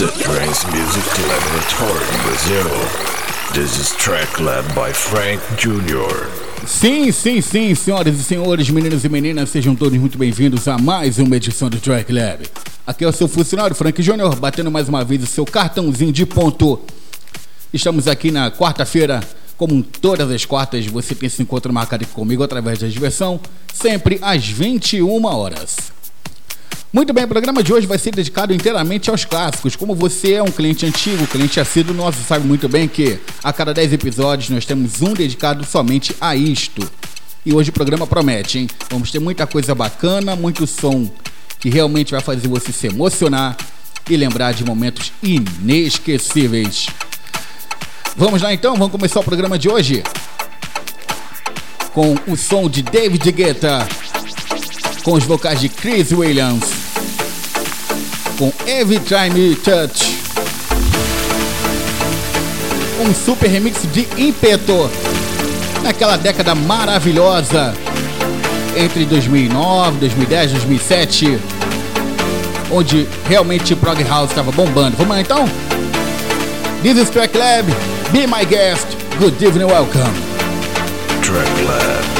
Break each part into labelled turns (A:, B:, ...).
A: The Trance Music Laboratory in Brazil. This is track led by Frank Jr.
B: Sim, sim, sim, senhoras e senhores, meninos e meninas, sejam todos muito bem-vindos a mais uma edição do Track Lab. Aqui é o seu funcionário Frank Jr., batendo mais uma vez o seu cartãozinho de ponto. Estamos aqui na quarta-feira, como todas as quartas, você tem esse encontro marcado comigo através da diversão, sempre às 21 horas. Muito bem, o programa de hoje vai ser dedicado inteiramente aos clássicos. Como você é um cliente antigo, cliente assíduo nosso, sabe muito bem que a cada 10 episódios nós temos um dedicado somente a isto. E hoje o programa promete, hein? Vamos ter muita coisa bacana, muito som que realmente vai fazer você se emocionar e lembrar de momentos inesquecíveis. Vamos lá então, vamos começar o programa de hoje com o som de David Guetta, com os vocais de Chris Williams com Every Time You Touch. Um super remix de ímpeto naquela década maravilhosa entre 2009, 2010, 2007, onde realmente Prog House estava bombando. Vamos lá então? This is Track Lab. Be my guest. Good evening, welcome.
A: Track Lab.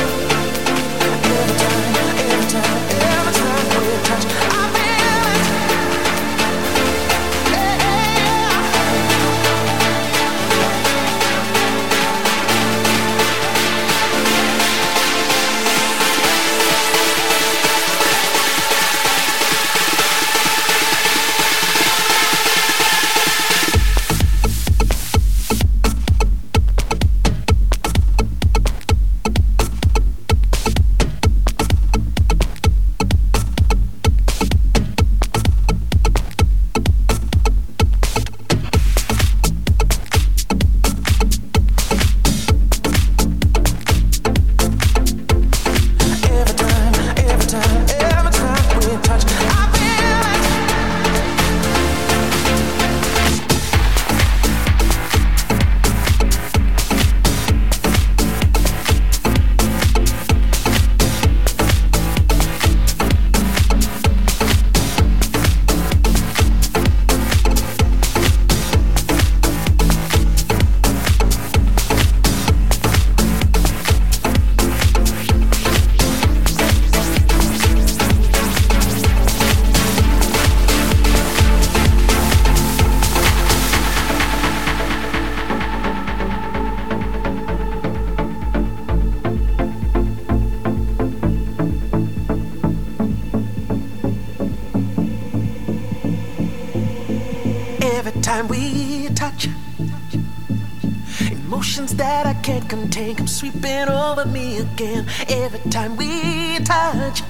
C: Me again every time we touch.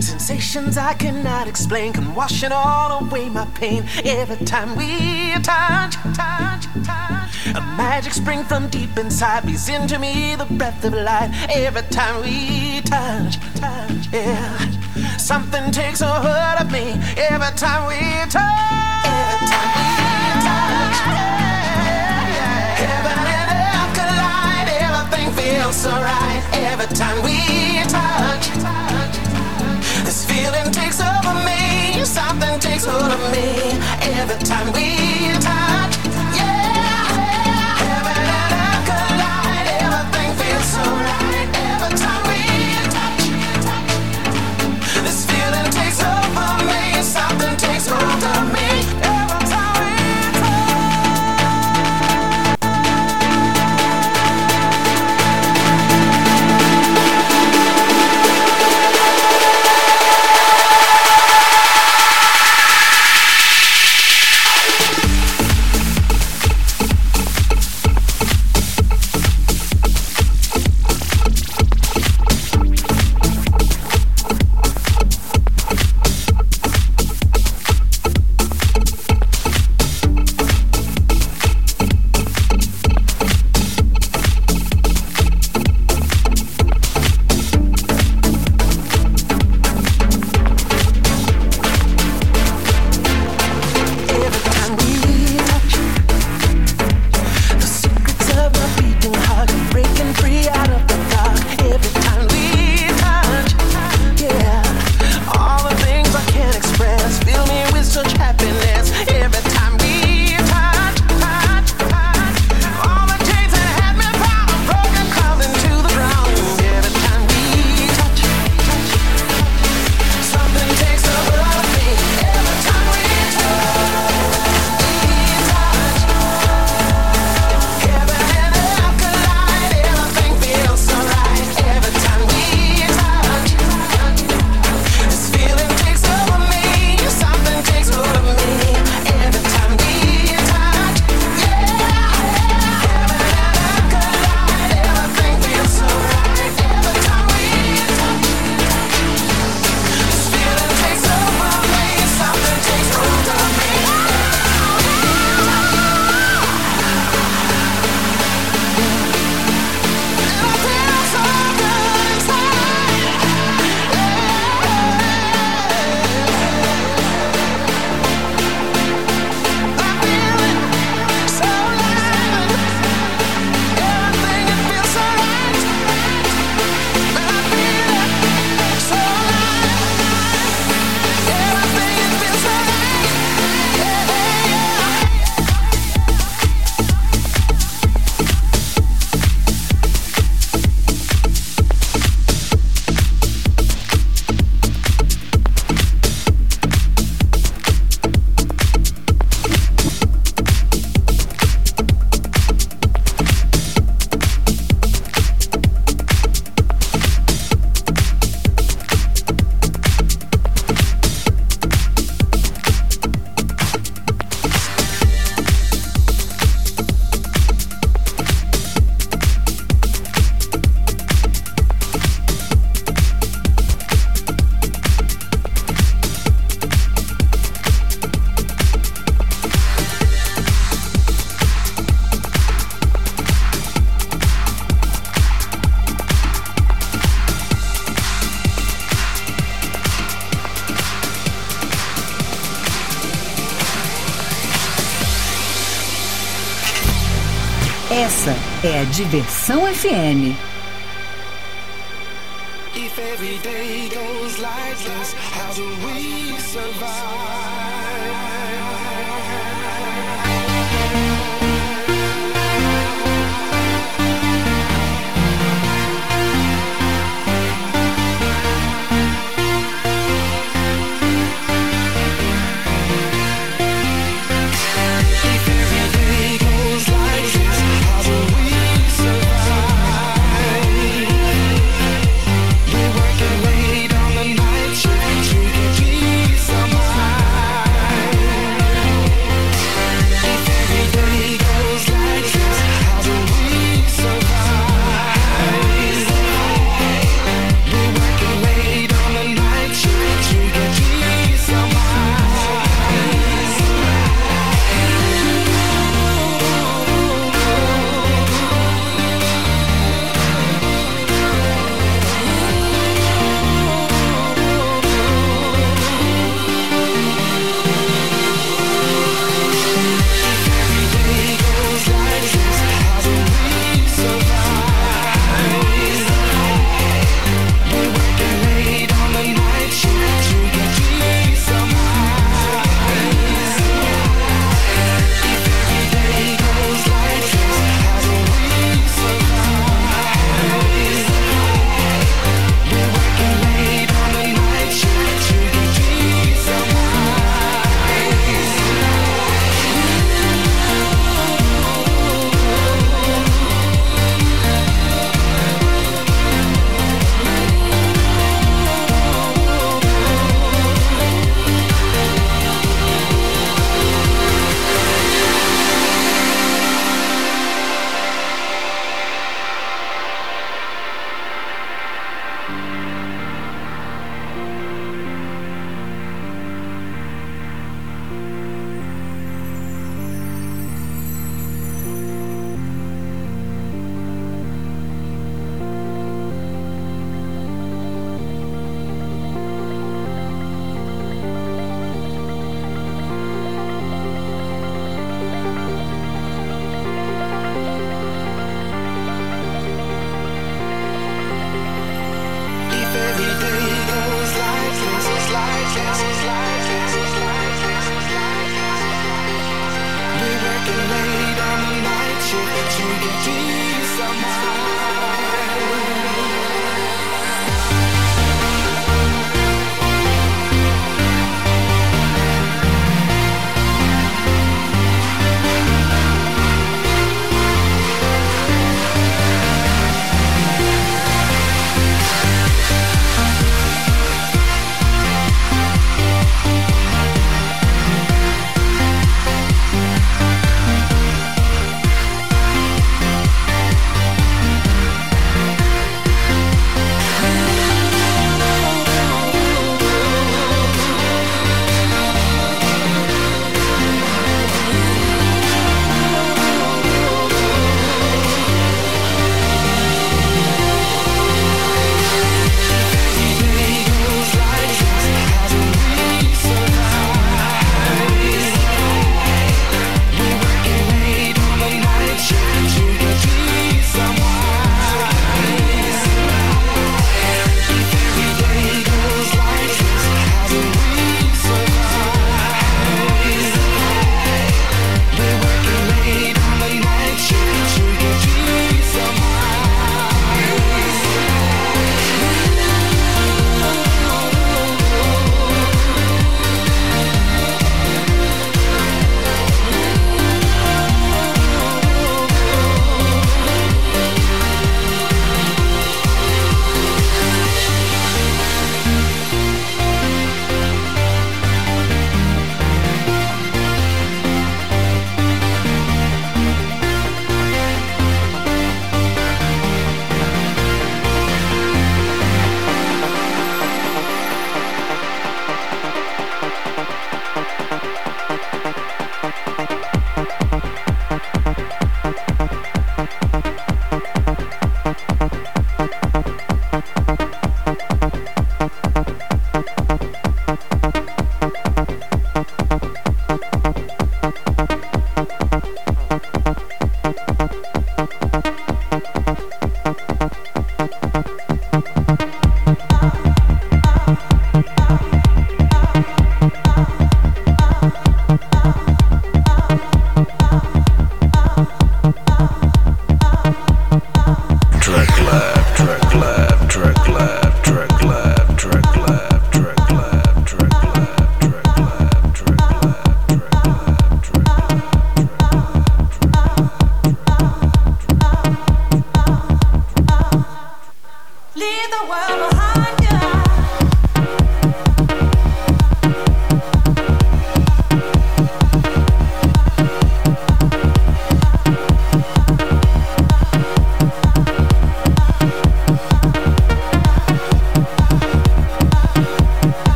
C: Sensations I cannot explain come washing all away my pain every time we touch. A magic spring from deep inside breathes into me the breath of life every time we touch. touch yeah. Something takes a hold of me every time we touch. Feels so right every time we touch. This feeling takes over me, something takes hold of me every time we touch.
D: Diversão FM.
E: If every day goes like this, how do we survive?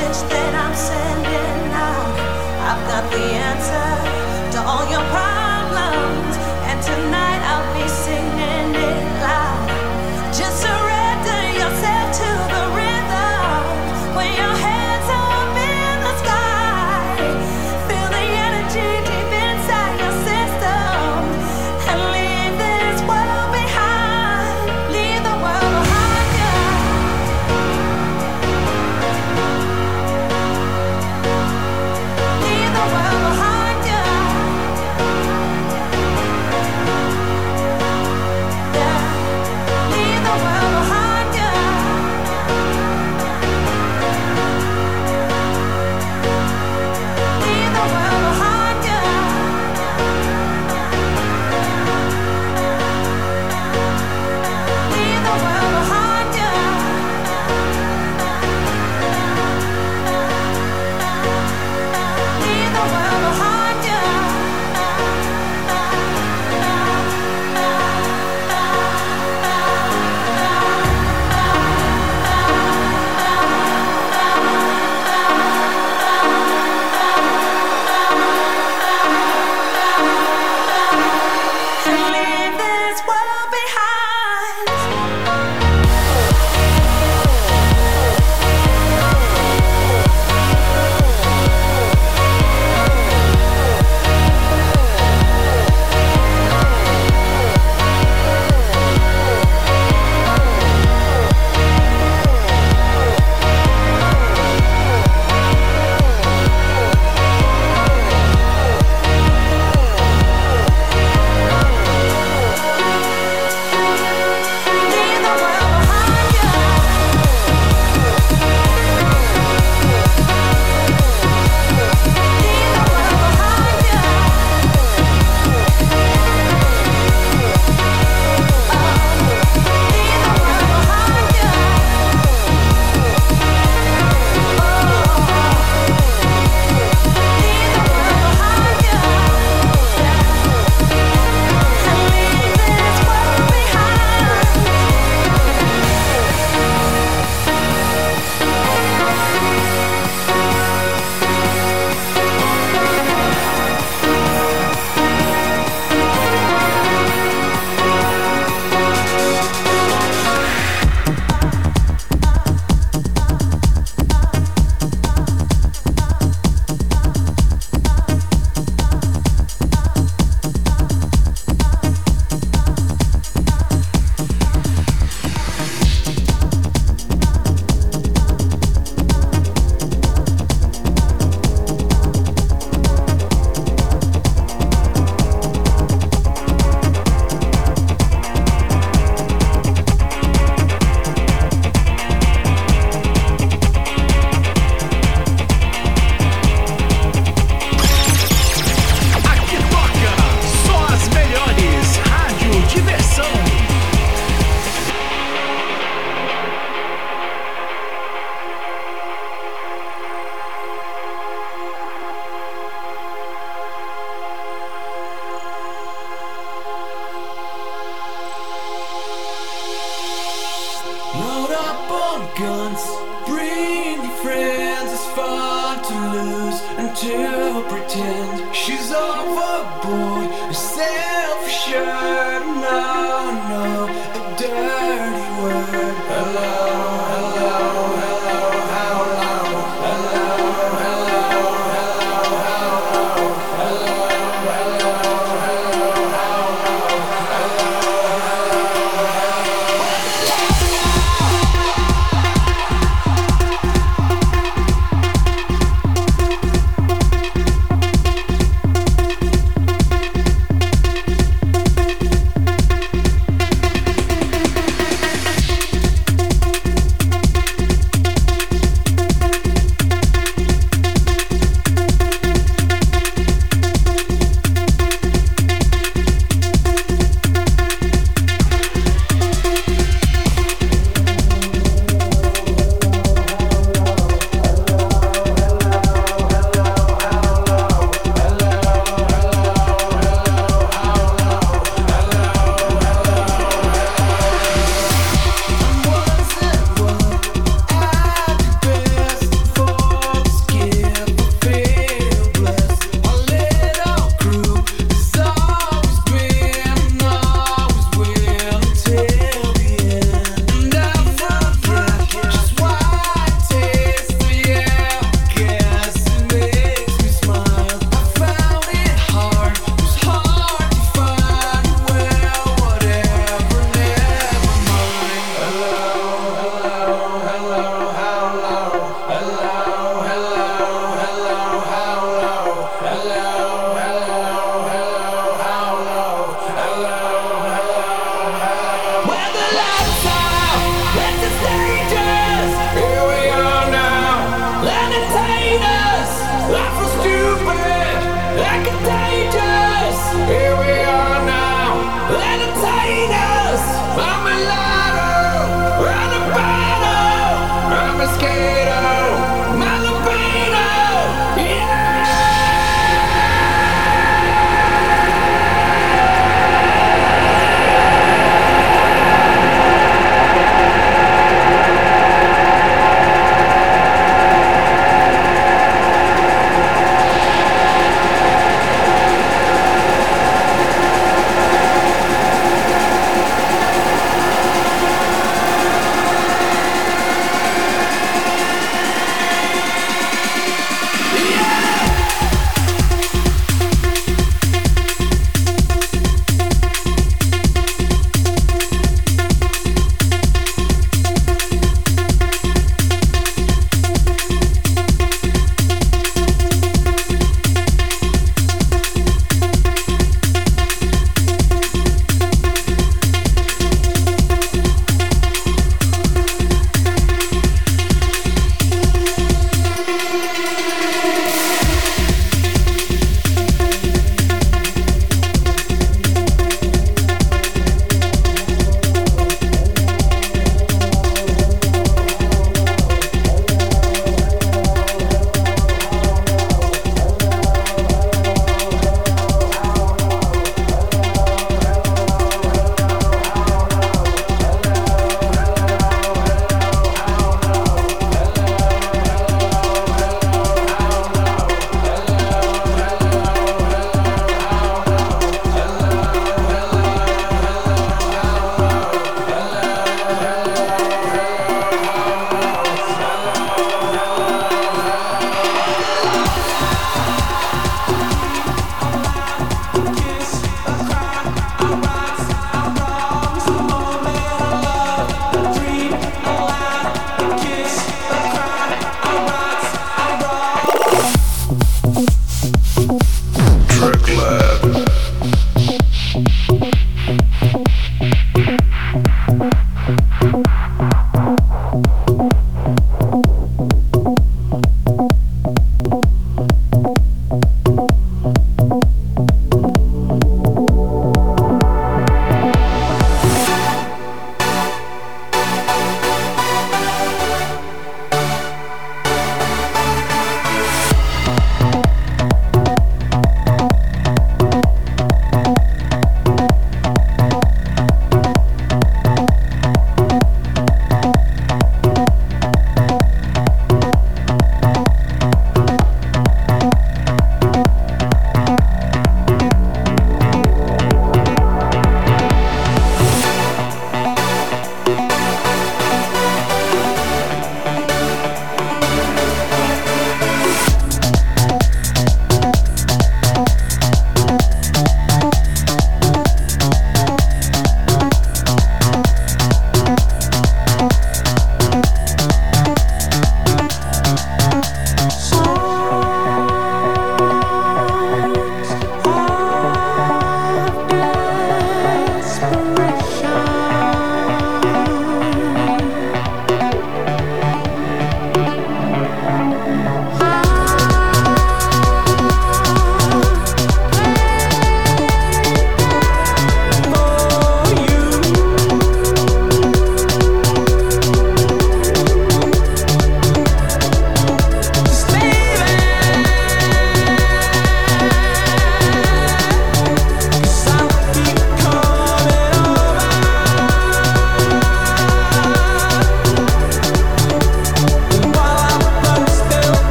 F: message that I'm
G: sending out. I've got the answer to all your problems.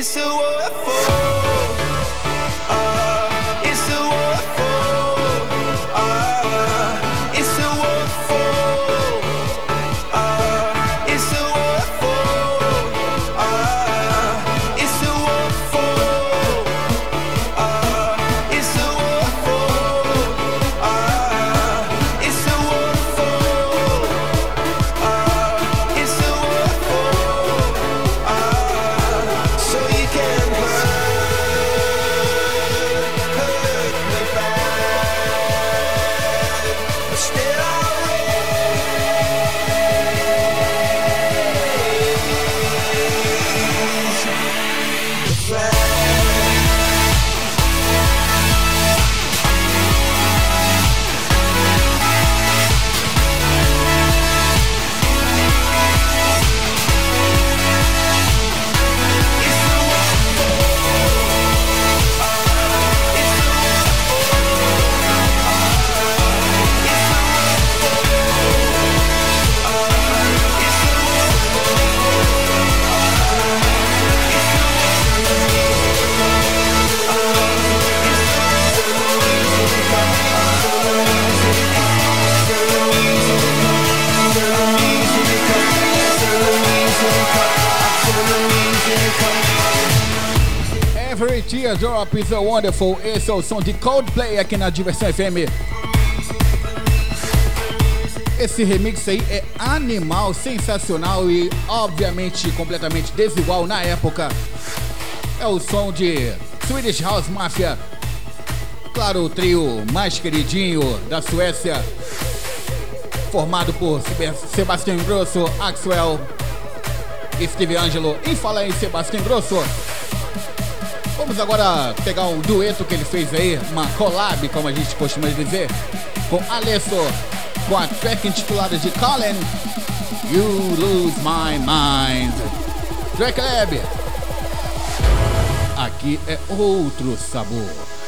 G: It's a waterfall. A
B: Wonderful. Esse é o som de Coldplay aqui na Diversão FM. Esse remix aí é animal, sensacional e obviamente completamente desigual na época. É o som de Swedish House Mafia. Claro, o trio mais queridinho da Suécia, formado por Sebastian Grosso, Axwell e Steve Angelo. E fala em Sebastian Grosso, Vamos agora pegar um dueto que ele fez aí, uma collab, como a gente costuma dizer, com Alesso, com a track intitulada de Colin, You Lose My Mind. Track Lab. Aqui é outro sabor.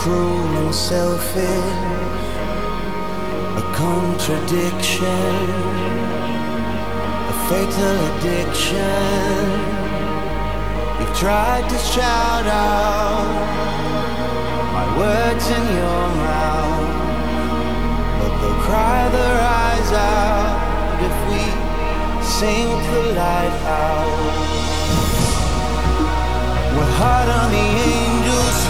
E: cruel and selfish, a contradiction, a fatal addiction. You've tried to shout out my words in your mouth, but they'll cry their eyes out if we sink the light out. We're hot on the angels.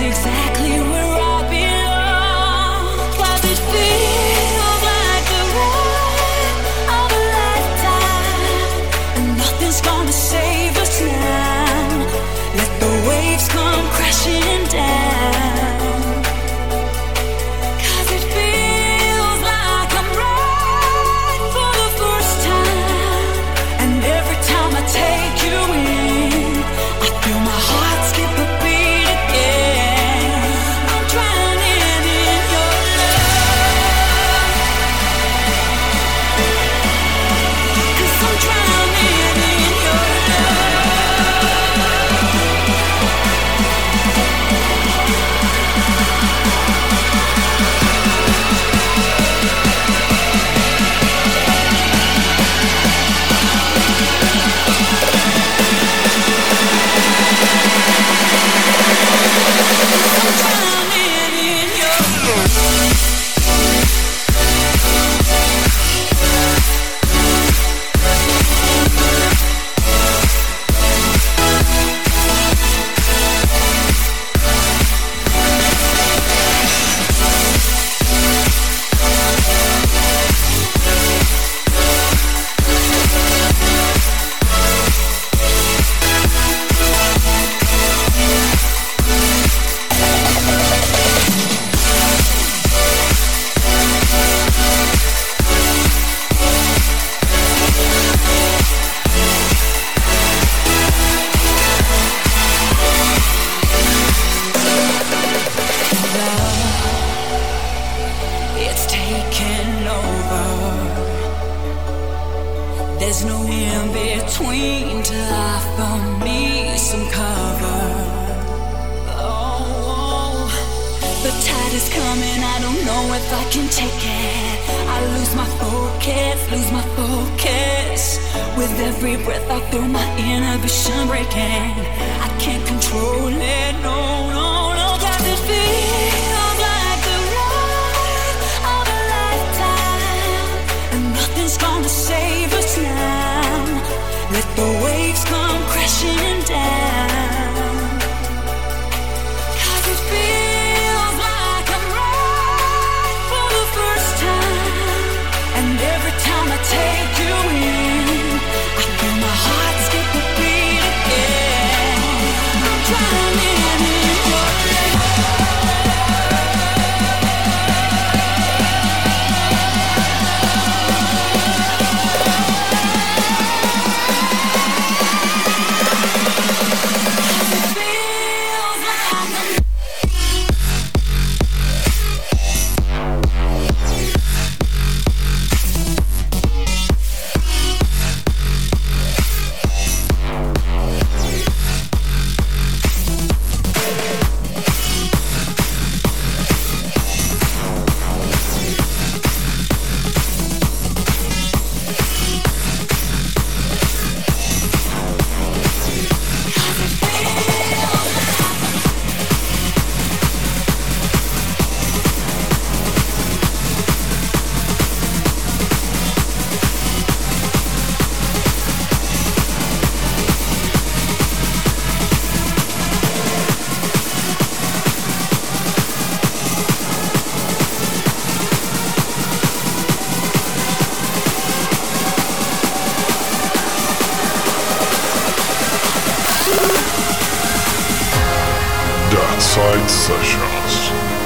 G: zigzag night
H: is
F: coming, I don't know
I: if I can take it. I lose my focus, lose my focus. With every breath, I feel my inhibition breaking. I can't control it, no, no, no. Does it feel like the ride of a lifetime? And nothing's gonna save us now. Let the waves come crashing.
J: Side Sessions.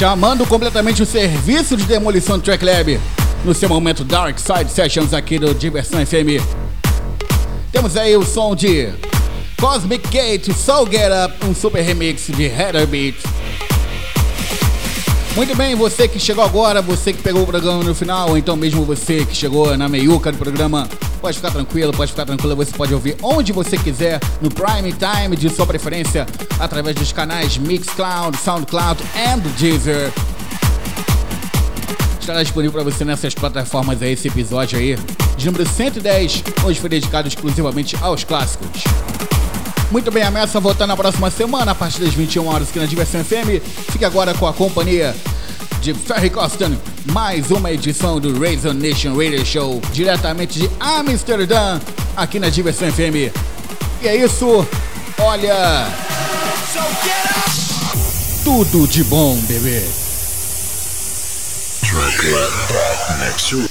B: Chamando completamente o serviço de demolição do Track Lab no seu momento Dark Side Sessions aqui do Diversão FM. Temos aí o som de Cosmic Gate, Soul Get Up, um super remix de Header Beats. Muito bem, você que chegou agora, você que pegou o programa no final, ou então mesmo você que chegou na meiuca do programa, pode ficar tranquilo, pode ficar tranquilo, você pode ouvir onde você quiser, no Prime Time de sua preferência, através dos canais Mixcloud, Soundcloud e Deezer. Estará disponível para você nessas plataformas aí, esse episódio aí, de número 110, hoje foi dedicado exclusivamente aos clássicos. Muito bem, a voltar na próxima semana, a partir das 21 horas aqui na Diversão FM. Fique agora com a companhia de Ferry Costan, mais uma edição do Razor Nation Radio Show, diretamente de Amsterdã, aqui na Diversão FM. E é isso, olha. Tudo de bom, bebê.
C: Lab back next.